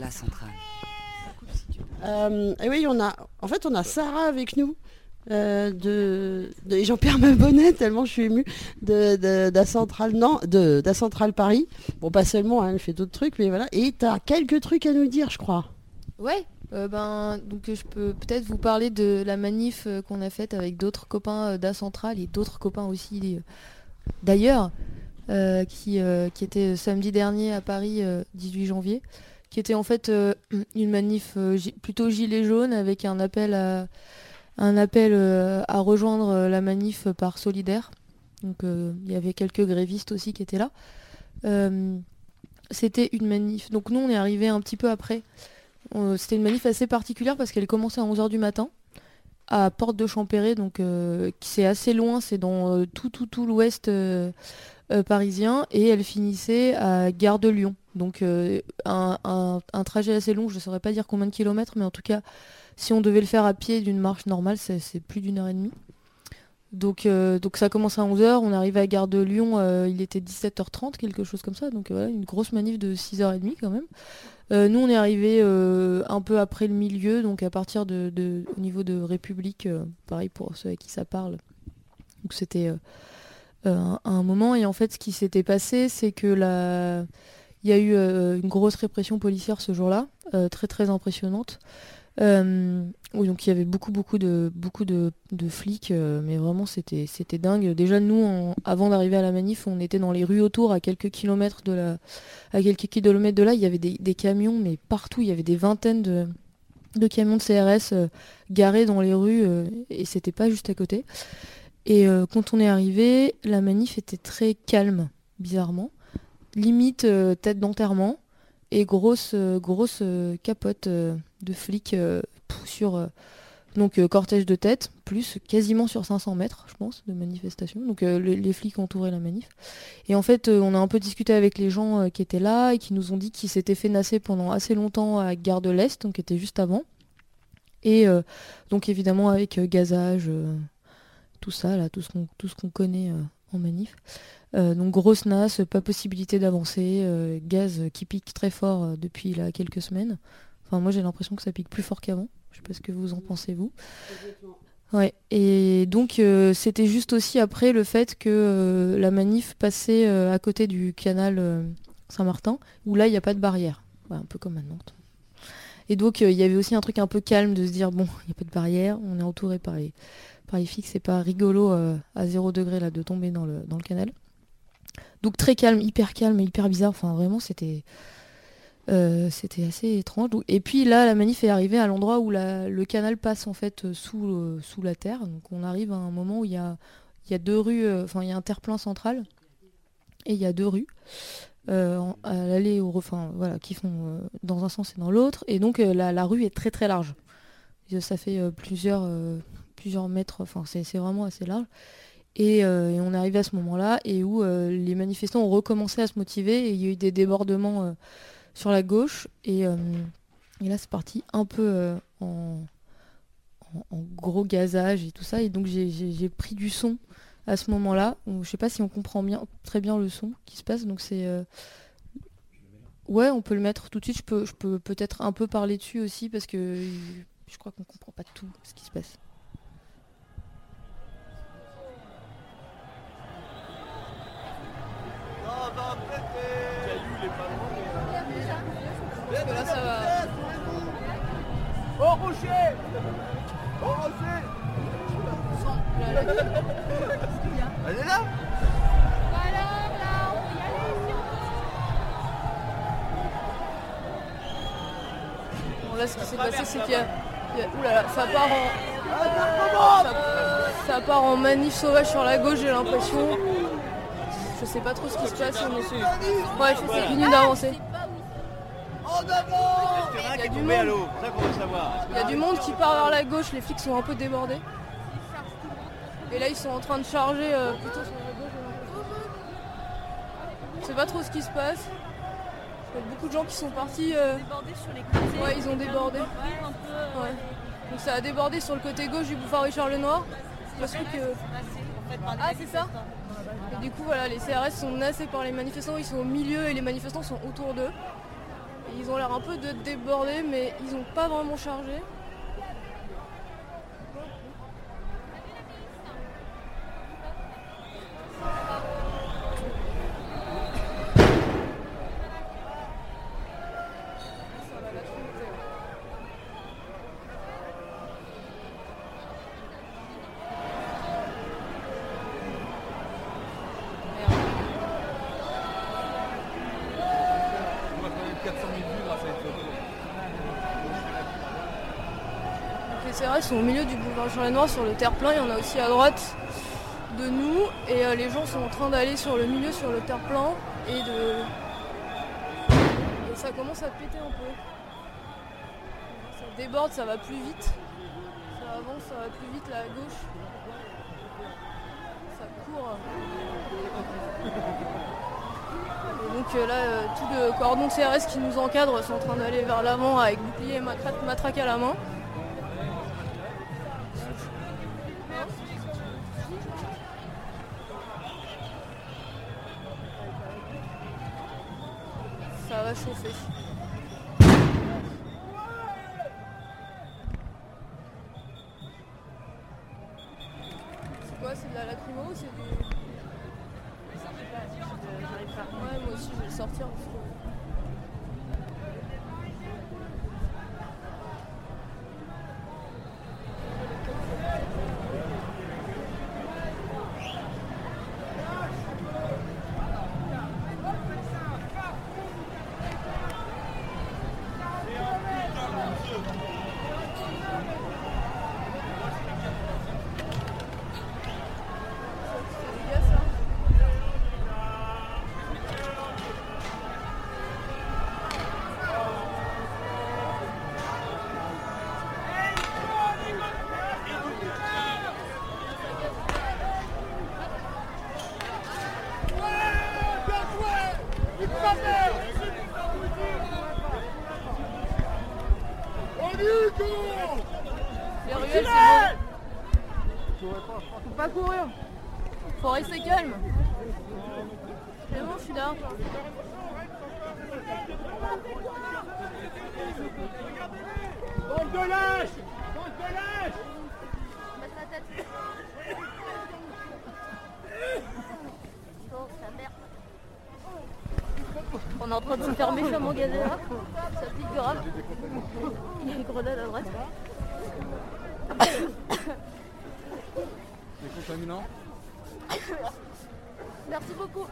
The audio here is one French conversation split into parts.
la centrale. Euh, et oui, on a, en fait, on a Sarah avec nous. euh, de, de- et j'en perds ma bonnet tellement je suis émue de, de, d'A Centrale non de d'A Centrale Paris bon pas seulement hein, elle fait d'autres trucs mais voilà et t'as quelques trucs à nous dire je crois Ouais, euh, ben donc je peux peut-être vous parler de la manif qu'on a faite avec d'autres copains d'A Centrale et d'autres copains aussi d'ailleurs euh, qui, euh, qui était samedi dernier à Paris, euh, 18 janvier, qui était en fait euh, une manif euh, plutôt gilet jaune avec un appel à euh, rejoindre la manif par solidaire. Donc il y avait quelques grévistes aussi qui étaient là. C'était une manif. Donc nous on est arrivé un petit peu après. C'était une manif assez particulière parce qu'elle commençait à 11h du matin à Porte de Champéret, donc c'est assez loin, c'est dans tout tout tout l'ouest parisien, et elle finissait à Gare de Lyon. Donc euh, un, trajet assez long, je ne saurais pas dire combien de kilomètres, mais en tout cas, si on devait le faire à pied d'une marche normale, c'est plus d'une heure et demie. Donc, euh, donc ça commence à 11h, on arrive à Gare de Lyon, euh, il était 17h30, quelque chose comme ça, donc voilà, une grosse manif de 6h30 quand même. Nous, on est arrivé un peu après le milieu, donc à partir de, au niveau de République, pareil pour ceux avec qui ça parle. Donc c'était un moment. Et en fait, ce qui s'était passé, c'est que la... il y a eu euh, une grosse répression policière ce jour-là, euh, très très impressionnante. Euh, donc il y avait beaucoup beaucoup de beaucoup de, flics, mais vraiment c'était dingue. Déjà nous, avant d'arriver à la manif, on était dans les rues autour, à quelques kilomètres de la, à quelques kilomètres de là, il y avait des, camions, mais partout, il y avait des vingtaines de, camions de CRS garés dans les rues, et c'était pas juste à côté. Et quand on est arrivé, la manif était très calme, bizarrement, limite euh, tête d'enterrement et grosse euh, euh, capote de flics pff, sur donc cortège de tête plus quasiment sur 500 mètres je pense de manifestation. Donc le- les flics entouraient la manif. Et en fait on a un peu discuté avec les gens qui étaient là et qui nous ont dit qu'ils s'étaient fait nasser pendant assez longtemps à Gare de l'Est donc qui était juste avant. Et donc évidemment avec gazage tout ça là tout ce qu'on connaît en manif euh, donc grosse nasse, pas possibilité d'avancer, euh, gaz qui pique très fort euh, depuis là, quelques semaines. Enfin moi j'ai l'impression que ça pique plus fort qu'avant. Je sais pas ce que vous en pensez vous. Ouais. Et donc c'était juste aussi après le fait que la manif passait à côté du canal Saint-Martin, où là il n'y a pas de barrière. Ouais, un peu comme à Nantes. Et donc il y avait aussi un truc un peu calme de se dire bon, il n'y a pas de barrière, on est entouré par les, par les flics, c'est pas rigolo euh, à 0 degré là de tomber dans le, dans le canal. Donc très calme, hyper calme, hyper bizarre. Enfin vraiment c'était euh, c'était assez étrange. Et puis là la manif est arrivée à l'endroit où la- le canal passe en fait euh, sous, sous la terre. Donc on arrive à un moment où il y a, y a deux rues, enfin il y a un terre-plein central et il y a deux rues. à au voilà qui font dans un sens et dans l'autre et donc la, la rue est très très large ça fait plusieurs plusieurs mètres enfin c'est vraiment assez large. Et, euh, et on est arrivé à ce moment-là et où euh, les manifestants ont recommencé à se motiver et il y a eu des débordements euh, sur la gauche. Et, là c'est parti un peu en, gros gazage et tout ça. Et donc j'ai- pris du son à ce moment-là. Je sais pas si on comprend bien très bien le son qui se passe. Donc c'est ouais on peut le mettre tout de suite. Je peux je peux peut-être un peu parler dessus aussi parce que je crois qu'on comprend pas tout ce qui se passe Au rocher Au rocher Elle est là Bon, là, ce qui s'est passé, c'est qu'il y a. il y a- Ouh là là, ça part en. Ça, ça part en manif sauvage sur la gauche, j'ai l'impression. Je sais pas trop ce qui se passe, mais c'est. Ouais, c'est fini d'avancer. En avant Il y a du monde. C'est ça qu'on veut savoir. Il y a du monde qui part vers la gauche, les flics sont un peu débordés. Et là, ils sont en train de charger euh, plutôt sur la gauche. Je sais pas trop ce qui se passe. Il y a beaucoup de gens qui sont partis. euh, sur les côtés. Ouais, ils ont débordé. Ouais. Donc ça a débordé sur le côté gauche du boulevard Richard Lenoir. Parce que. Ah, c'est ça du coup, voilà, les CRS sont nassés par les manifestants, ils sont au milieu et les manifestants sont autour d'eux. Ils ont l'air un peu de déborder, mais ils n'ont pas vraiment chargé. Sont au milieu du boulevard Jean Lanoir sur le terre-plein, il y en a aussi à droite de nous et euh, les gens sont en train d'aller sur le milieu sur le terre-plein et ça commence à péter un peu. Ça déborde, ça va plus vite. Ça avance, ça va plus vite là à gauche. Ça court. Et donc euh, là, euh, tout le cordon CRS qui nous encadre sont en train d'aller vers l'avant avec bouclier et matraque à la main. Ça de lâche Bande de lâche On est en train de se faire méchamment gazer là. Ça pique grave. Il y a une grenade à droite. C'est contaminant Merci beaucoup.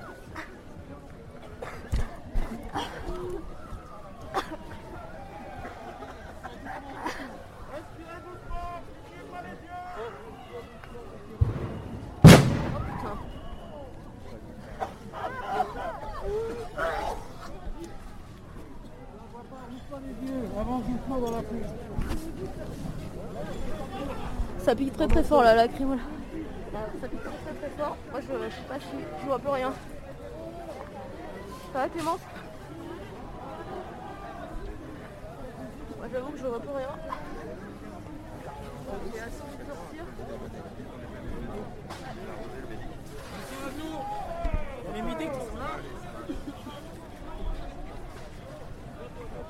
Ça pique très très fort là, la crime. Ça pique très très très fort. Moi je, je sais pas, je, je vois plus rien. Ça va Clémence? Moi j'avoue que je vois plus rien. Sortir. Les qui sont là C'est vraiment vraiment méchamment galère.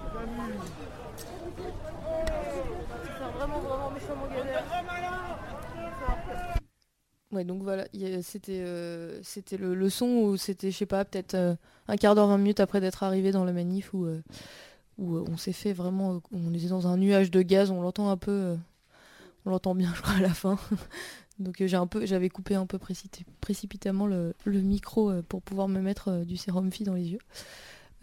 Ouais, donc voilà, c'était euh, c'était le, le son où c'était, je sais pas, peut-être euh, un quart d'heure, 20 minutes après d'être arrivé dans la manif où, euh, où on s'est fait vraiment, on était dans un nuage de gaz, on l'entend un peu, on l'entend bien, je crois, à la fin. donc j'ai un peu, j'avais coupé un peu précipitamment le, le micro pour pouvoir me mettre du sérum phi dans les yeux.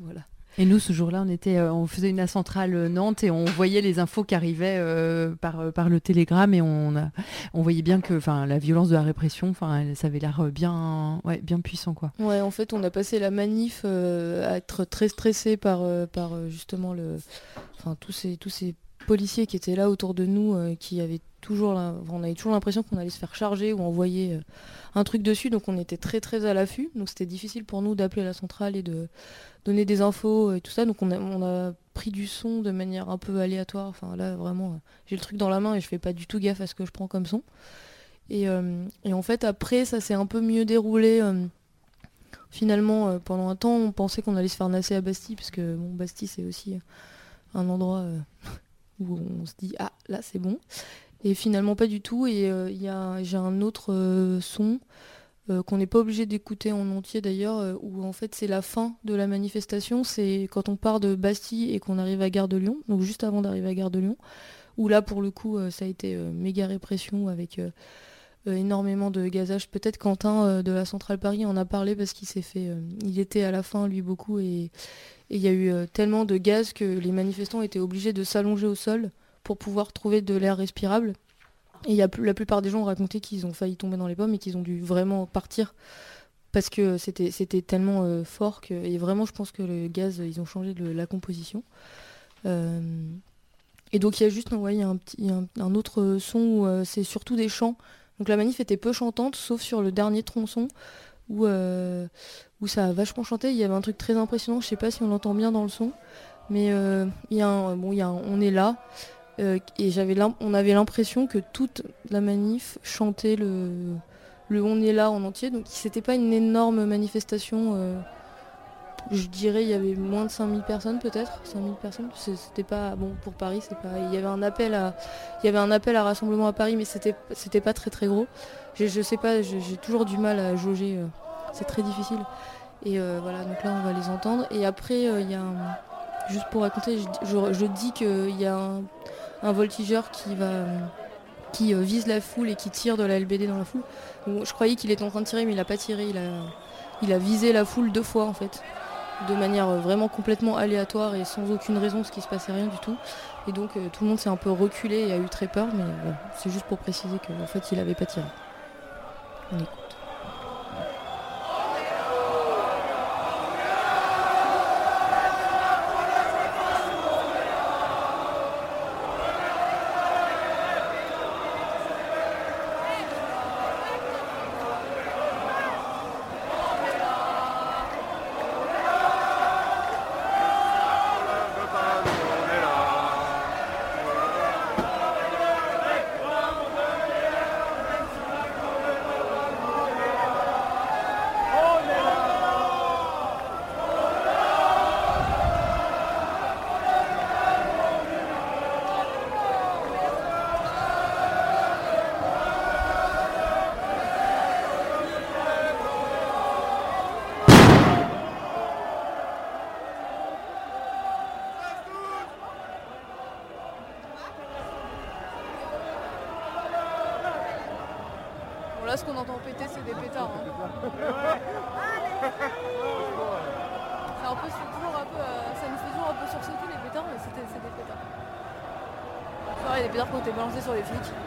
Voilà. Et nous, ce jour-là, on était, euh, on faisait une centrale euh, Nantes et on voyait les infos qui arrivaient euh, par, le télégramme et on, voyait bien que, la violence de la répression, ça avait l'air bien, ouais, bien puissant, quoi. Ouais, en fait, on a passé la manif à être très stressé par, par justement le, tous ces tous ces policiers qui étaient là autour de nous, euh, qui avaient toujours, on avait toujours l'impression qu'on allait se faire charger ou envoyer euh, un truc dessus, donc on était très très à l'affût. Donc c'était difficile pour nous d'appeler la centrale et de donner des infos et tout ça. Donc on a, on a pris du son de manière un peu aléatoire. Enfin là vraiment, euh, j'ai le truc dans la main et je fais pas du tout gaffe à ce que je prends comme son. Et, et en fait après ça s'est un peu mieux déroulé. finalement, pendant un temps, on pensait qu'on allait se faire nasser à Bastille, parce que Bastille, c'est aussi un endroit où on se dit, ah, là, c'est bon. Et finalement, pas du tout. Et il y a, j'ai un autre son qu'on n'est pas obligé d'écouter en entier d'ailleurs, où en fait c'est la fin de la manifestation, c'est quand on part de Bastille et qu'on arrive à Gare de Lyon, donc juste avant d'arriver à Gare de Lyon, où là pour le coup ça a été méga répression avec euh, énormément de gazage. Peut-être Quentin euh, de la Centrale Paris en a parlé parce qu'il s'est fait. Euh, il était à la fin, lui, beaucoup, et il y a eu tellement de gaz que les manifestants étaient obligés de s'allonger au sol pour pouvoir trouver de l'air respirable. Et y la plupart des gens ont raconté qu'ils ont failli tomber dans les pommes et qu'ils ont dû vraiment partir parce que c'était, tellement fort que. Et vraiment, je pense que le gaz, ils ont changé de la composition. et donc, il y a juste un, autre son où c'est surtout des chants donc la manif était peu chantante, sauf sur le dernier tronçon où, euh, où ça a vachement chanté. Il y avait un truc très impressionnant, je sais pas si on l'entend bien dans le son, mais euh, il y a un, on est là. Euh, et on avait l'impression que toute la manif chantait le, le On est là en entier. Donc c'était pas une énorme manifestation je dirais il y avait moins de 5000 personnes peut-être 5000 personnes. C'était pas bon pour Paris c'est pas il y avait un appel à il y avait un appel à rassemblement à Paris mais c'était c'était pas très très gros. Je, sais pas j'ai toujours du mal à jauger euh, c'est très difficile. Et euh, voilà donc là on va les entendre. Et après euh, il y a juste pour raconter je, dis qu'il y a un, voltigeur qui va qui vise la foule et qui tire de la LBD dans la foule. Je croyais qu'il était en train de tirer mais il a pas tiré. Il a il a visé la foule deux fois en fait de manière euh, vraiment complètement aléatoire et sans aucune raison, parce qu'il se passait rien du tout. Et donc euh, tout le monde s'est un peu reculé et a eu très peur, mais c'est juste pour préciser qu'en fait il avait pas tiré. Ce Été balancés sur les flics.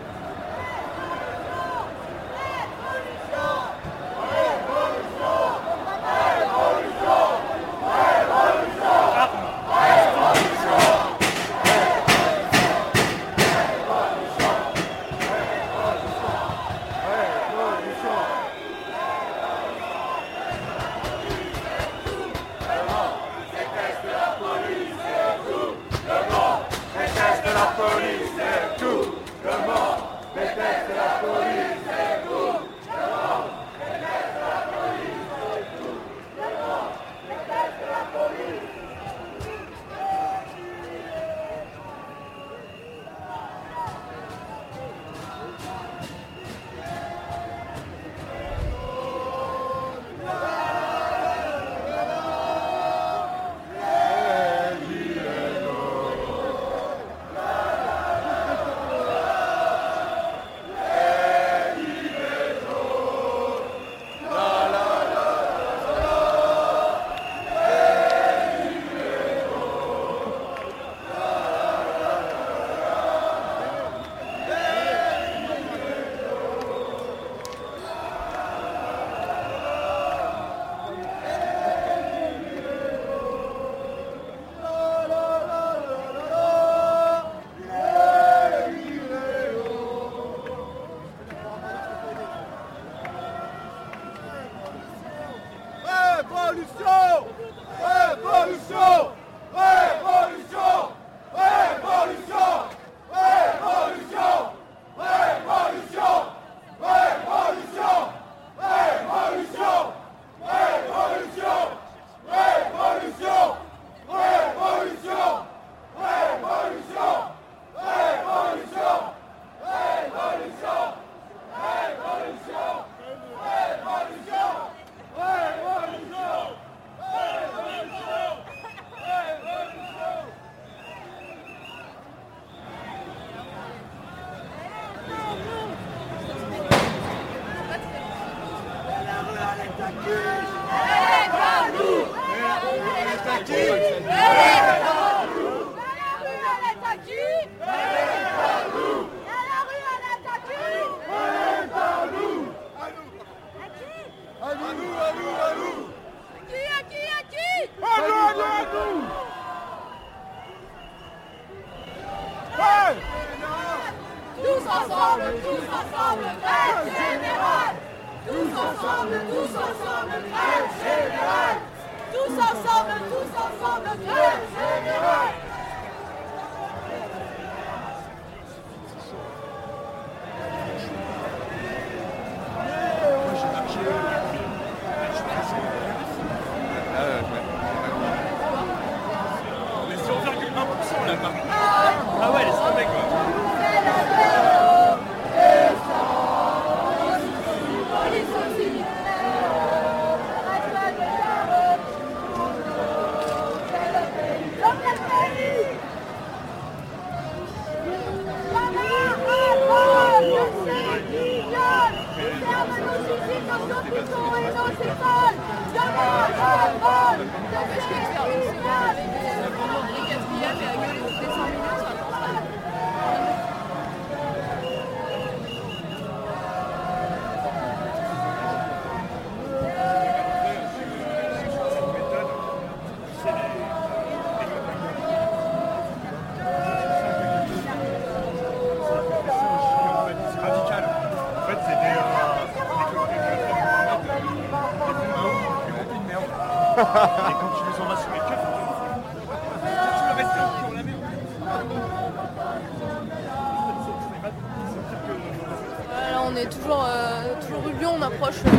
On est toujours, euh, toujours rue Lyon, on approche. euh,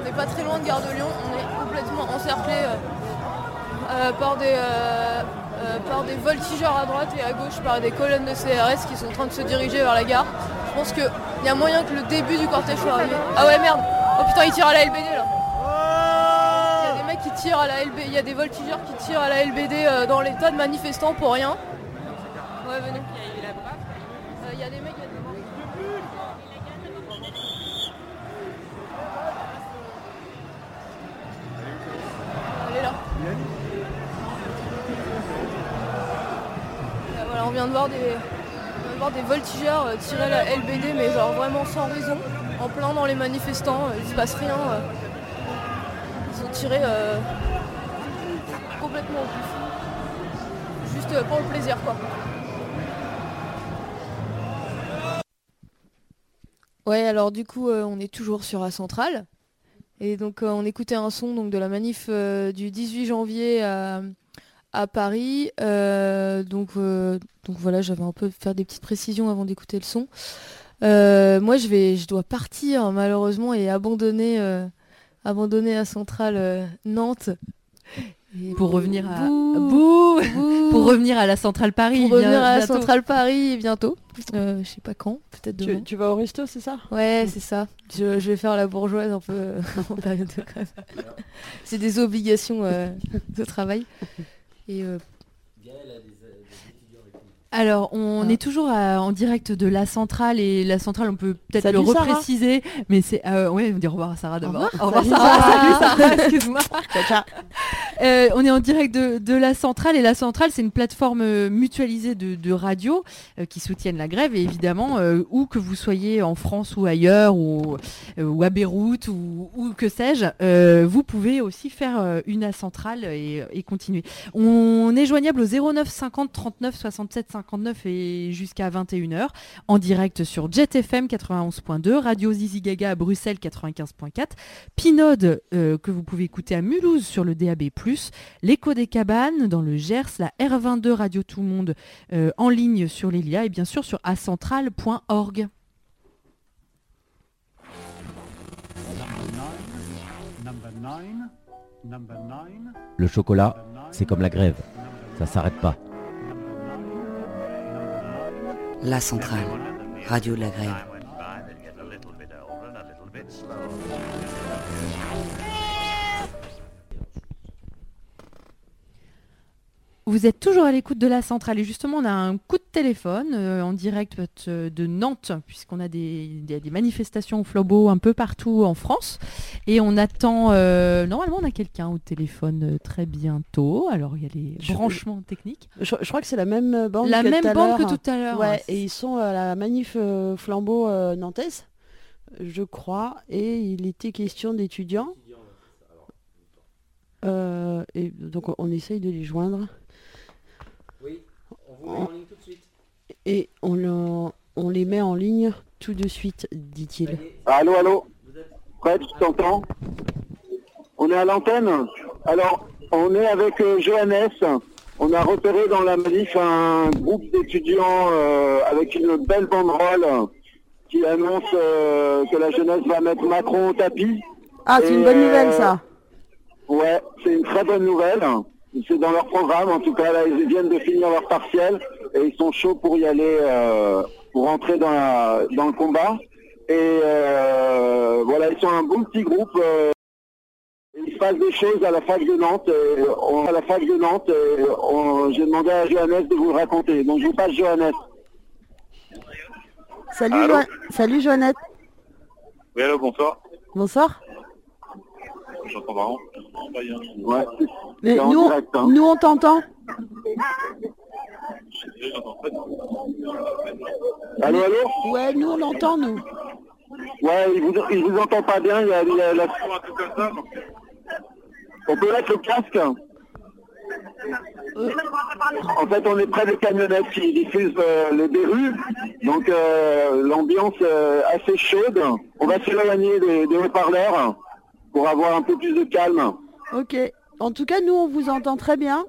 on n'est pas très loin de Gare de Lyon, on est complètement encerclé euh, par, des, par des voltigeurs à droite et à gauche, par des colonnes de CRS qui sont en train de se diriger vers la gare. Je pense qu'il y a moyen que le début du cortège soit arrivé. Ah ouais merde Oh putain il tire à la LBD là Il y a des mecs qui tirent à la LBD, il y a des voltigeurs qui tirent à la LBD euh, dans les tas de manifestants pour rien. Ouais venez. Il y a des mecs, il y a des mecs. Elle est là. Voilà, on vient de voir des, on vient de voir des voltigeurs euh, tirer la LBD, mais genre vraiment sans raison, en plein dans les manifestants, euh, il se passe rien. Euh. Ils ont tiré euh, complètement. Juste euh, pour le plaisir quoi. Ouais, alors du coup, euh, on est toujours sur A Centrale. Et donc, euh, on écoutait un son donc, de la manif du 18 janvier à, à Paris. Donc, donc voilà, j'avais un peu faire des petites précisions avant d'écouter le son. Moi, je, vais, je dois partir malheureusement et abandonner, euh, abandonner A Centrale euh, Nantes. Et Pour revenir à Bouh, pour revenir à la centrale Paris. Pour revenir à la bientôt. Centrale Paris bientôt. Euh, je sais pas quand, peut-être demain. Tu, tu vas au resto, c'est ça? Ouais, c'est ça. Je, je vais faire la bourgeoise un peu euh, en période de grève. c'est des obligations euh, de travail. Et euh, Alors, on Ah. est toujours à- en direct de la centrale et la centrale, on peut peut-être le Sarah. repréciser, mais c'est euh, ouais, on dit au revoir à Sarah d'abord. Au Au revoir, Sarah. Salut Sarah, excuse-moi. Ciao, ciao. Euh, on est en direct de, de la centrale et la centrale c'est une plateforme euh, mutualisée de, de radio euh, qui soutiennent la grève et évidemment euh, où que vous soyez en France ou ailleurs ou, ou à Beyrouth ou, ou que sais-je, vous pouvez aussi faire une à centrale et, et continuer. On est joignable au 09 50 39 67 59 et jusqu'à 21h en direct sur Jet FM 91.2, Radio Zizi Gaga à Bruxelles 95.4, Pinode euh, que vous pouvez écouter à Mulhouse sur le DAB+, l'écho des cabanes dans le Gers, la R22 Radio Tout Monde euh, en ligne sur l'Elia et bien sûr sur acentral.org. Le chocolat, c'est comme la grève. Ça s'arrête pas. La centrale, radio de la grève. Vous êtes toujours à l'écoute de la centrale et justement on a un coup de téléphone euh, en direct euh, de Nantes puisqu'on a des, des- des manifestations au flambeau un peu partout en France et on attend euh, normalement on a quelqu'un au téléphone très bientôt alors il y a les Je- branchements techniques. Je, je crois que c'est la même bande La que même tout à bande l'heure. que tout à l'heure. Ouais, et ils sont à la manif flambeau nantaise, je crois, et il était question d'étudiants. Et donc on essaye de les joindre. Oui, on vous met en ligne tout de suite. Et on, le- on les met en ligne tout de suite, dit-il. Allô, allô Fred, tu t'entends On est à l'antenne Alors, on est avec euh, Johannes. On a repéré dans la manif un groupe d'étudiants euh, avec une belle banderole qui annonce euh, que la jeunesse va mettre Macron au tapis. Ah, c'est une bonne nouvelle euh, ça. Ouais, c'est une très bonne nouvelle. C'est dans leur programme, en tout cas là ils viennent de finir leur partiel et ils sont chauds pour y aller, euh, pour rentrer dans, la- dans le combat. Et euh, voilà, ils sont un bon petit groupe. euh, il se passe des choses à la fac de Nantes. et on- à la fac de Nantes, j'ai demandé à Johannes de vous le raconter. Donc je vous passe Johannes. Salut, Jo- Salut Joannette. Oui, allô, bonsoir. Bonsoir. J'entends. Ouais. Mais nous, direct, hein. nous on t'entend. Allô, allô Ouais, nous on l'entend nous. Ouais, il vous, il vous entend pas bien, il y a, il y a la... On peut mettre le casque En fait, on est près des camionnettes qui diffusent euh, les berrues, donc euh, l'ambiance euh, assez chaude. On va s'éloigner des, des haut-parleurs pour avoir un peu plus de calme. Ok. En tout cas, nous on vous entend très bien.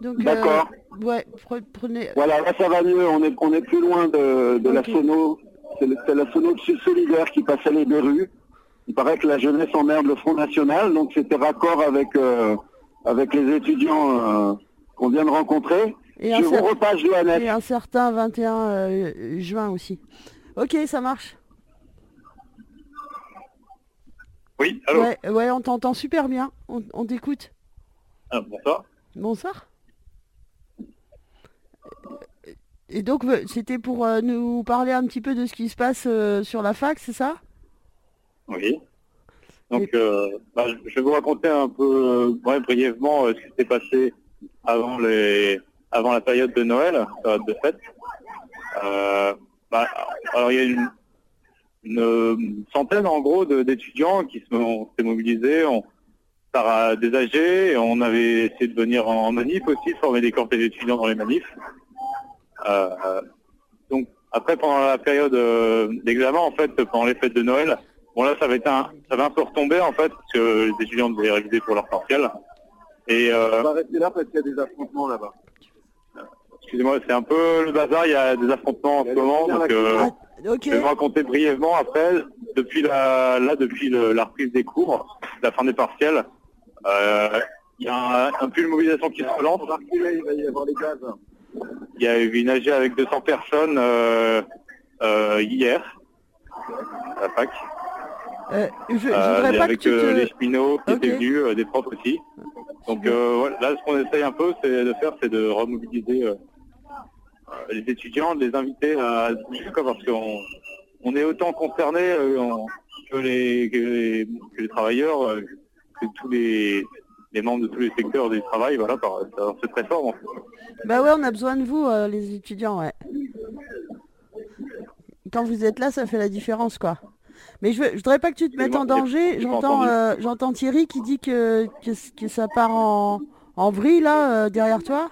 Donc, euh, D'accord. ouais, pre- prenez. Voilà, là ça va mieux, on est, on est plus loin de, de la sono. C'est la sono de Sud Solidaire qui passait les berrues. Il paraît que la jeunesse emmerde le Front National, donc c'était raccord avec, euh, avec les étudiants euh, qu'on vient de rencontrer. Et Je un vous cer- repasse Johannes. Et un certain 21 euh, juin aussi. Ok, ça marche. Oui, Ouais, ouais, on t'entend super bien. On, on t'écoute. Ah, bonsoir. Bonsoir. Et donc, euh, c'était pour euh, nous parler un petit peu de ce qui se passe euh, sur la fac, c'est ça? Oui. Donc, euh, bah, je vais vous raconter un peu, euh, ouais, brièvement, euh, ce qui s'est passé avant les, avant la période de Noël, période de fête. Euh, bah, alors, il y a une, une centaine, en gros, d'étudiants qui se sont s'est mobilisés, on, par euh, des et on avait essayé de venir en manif aussi, former des cortèges d'étudiants dans les manifs. Euh, euh, donc, après, pendant la période euh, d'examen, en fait, pendant les fêtes de Noël, Bon là ça va être un ça va un peu retomber en fait parce que les étudiants devaient réviser pour leur partiel. Et euh, On va rester là parce qu'il y a des affrontements là-bas. excusez-moi, c'est un peu le bazar, il y a des affrontements en ce moment, je vais vous raconter brièvement après, depuis la là depuis le- la reprise des cours, la fin des partiels, euh, il y a un, un pull mobilisation qui se relance. il va y avoir les gaz. Il y a eu une AG avec 200 personnes euh, euh, hier à la fac. Je, je voudrais et pas que avec tu te... les cheminots qui étaient venus, des profs aussi. Donc voilà, là, ce qu'on essaye un peu, c'est de faire, c'est de remobiliser les étudiants, de les inviter à quoi parce qu'on on est autant concernés euh, que, les, que, les, que les travailleurs, euh, que tous les, les membres de tous les secteurs du travail, voilà, par par cette réforme. en fait. Bah ouais, on a besoin de vous, euh, les étudiants, ouais. Quand vous êtes là, ça fait la différence, quoi. Mais je, veux, je voudrais pas que tu te mettes en danger. J'entends, euh, j'entends Thierry qui dit que, que, ça part en, en vrille, là, euh, derrière toi.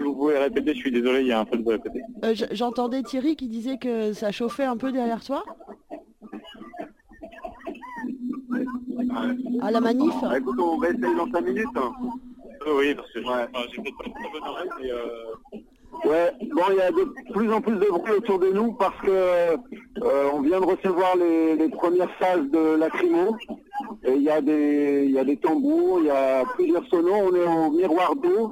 Si vous pouvez répéter, je suis désolé, il y a un peu de bruit à côté. Euh, J'entendais Thierry qui disait que ça chauffait un peu derrière toi. À la manif Bah, écoute, on va essayer dans 5 minutes. hein. Euh, oui, parce que enfin, j'ai peut-être pas une très bonne oreille, mais euh, Ouais, bon, il y a de plus en plus de bruit autour de nous parce que euh, on vient de recevoir les, les premières phases de lacrymo. Et il y a des il y a des tambours, il y a plusieurs sonos, on est au miroir d'eau.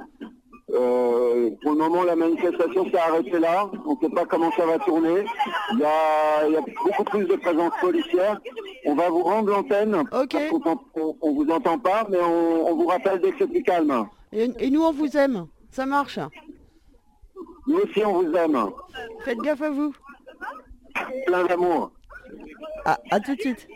Euh, pour le moment, la manifestation s'est arrêtée là. On ne sait pas comment ça va tourner. Il y a, il y a beaucoup plus de présence policière. On va vous rendre l'antenne. Ok. parce qu'on t'ent- on, on vous entend pas, mais on, on vous rappelle dès que c'est plus calme. Et, et nous, on vous aime. Ça marche. Nous aussi, on vous aime. Faites gaffe à vous. Plein d'amour. À, à tout de suite.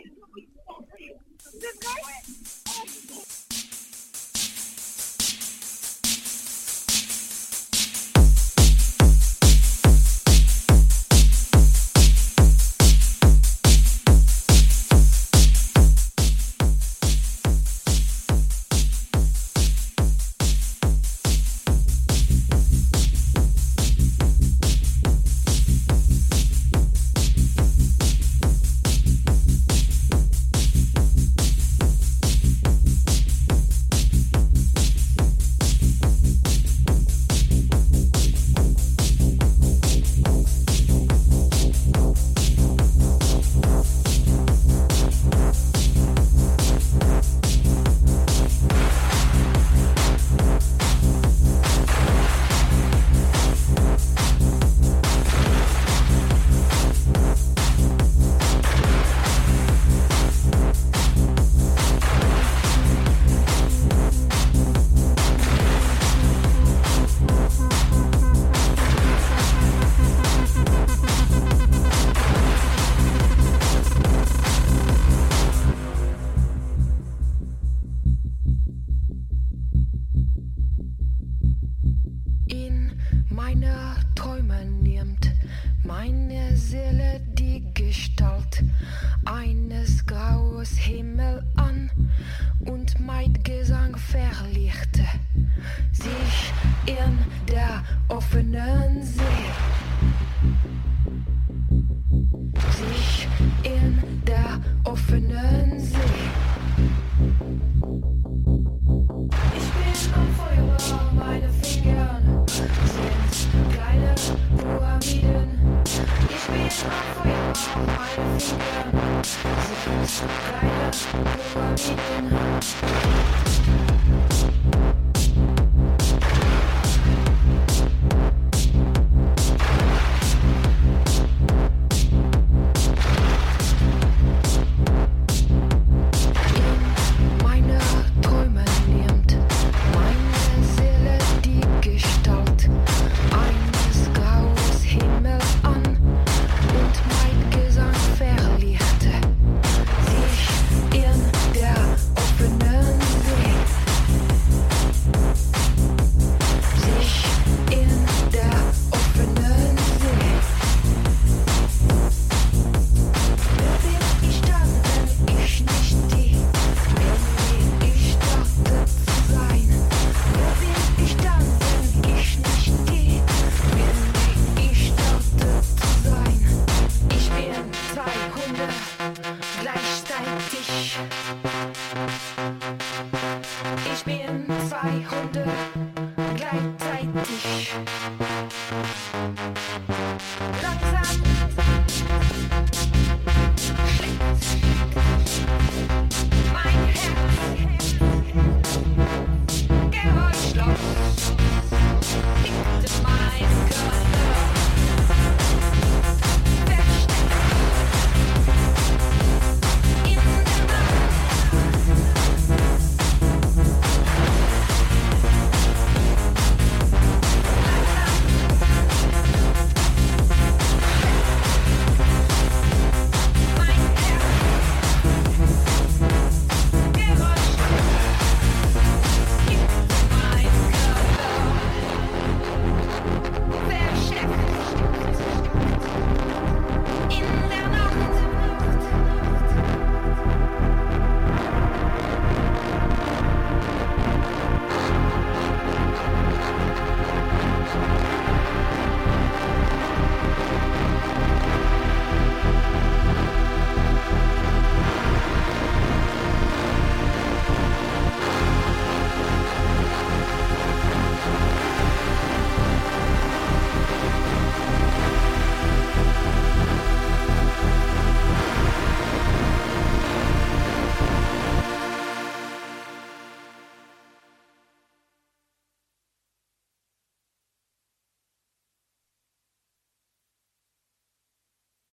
Thank you.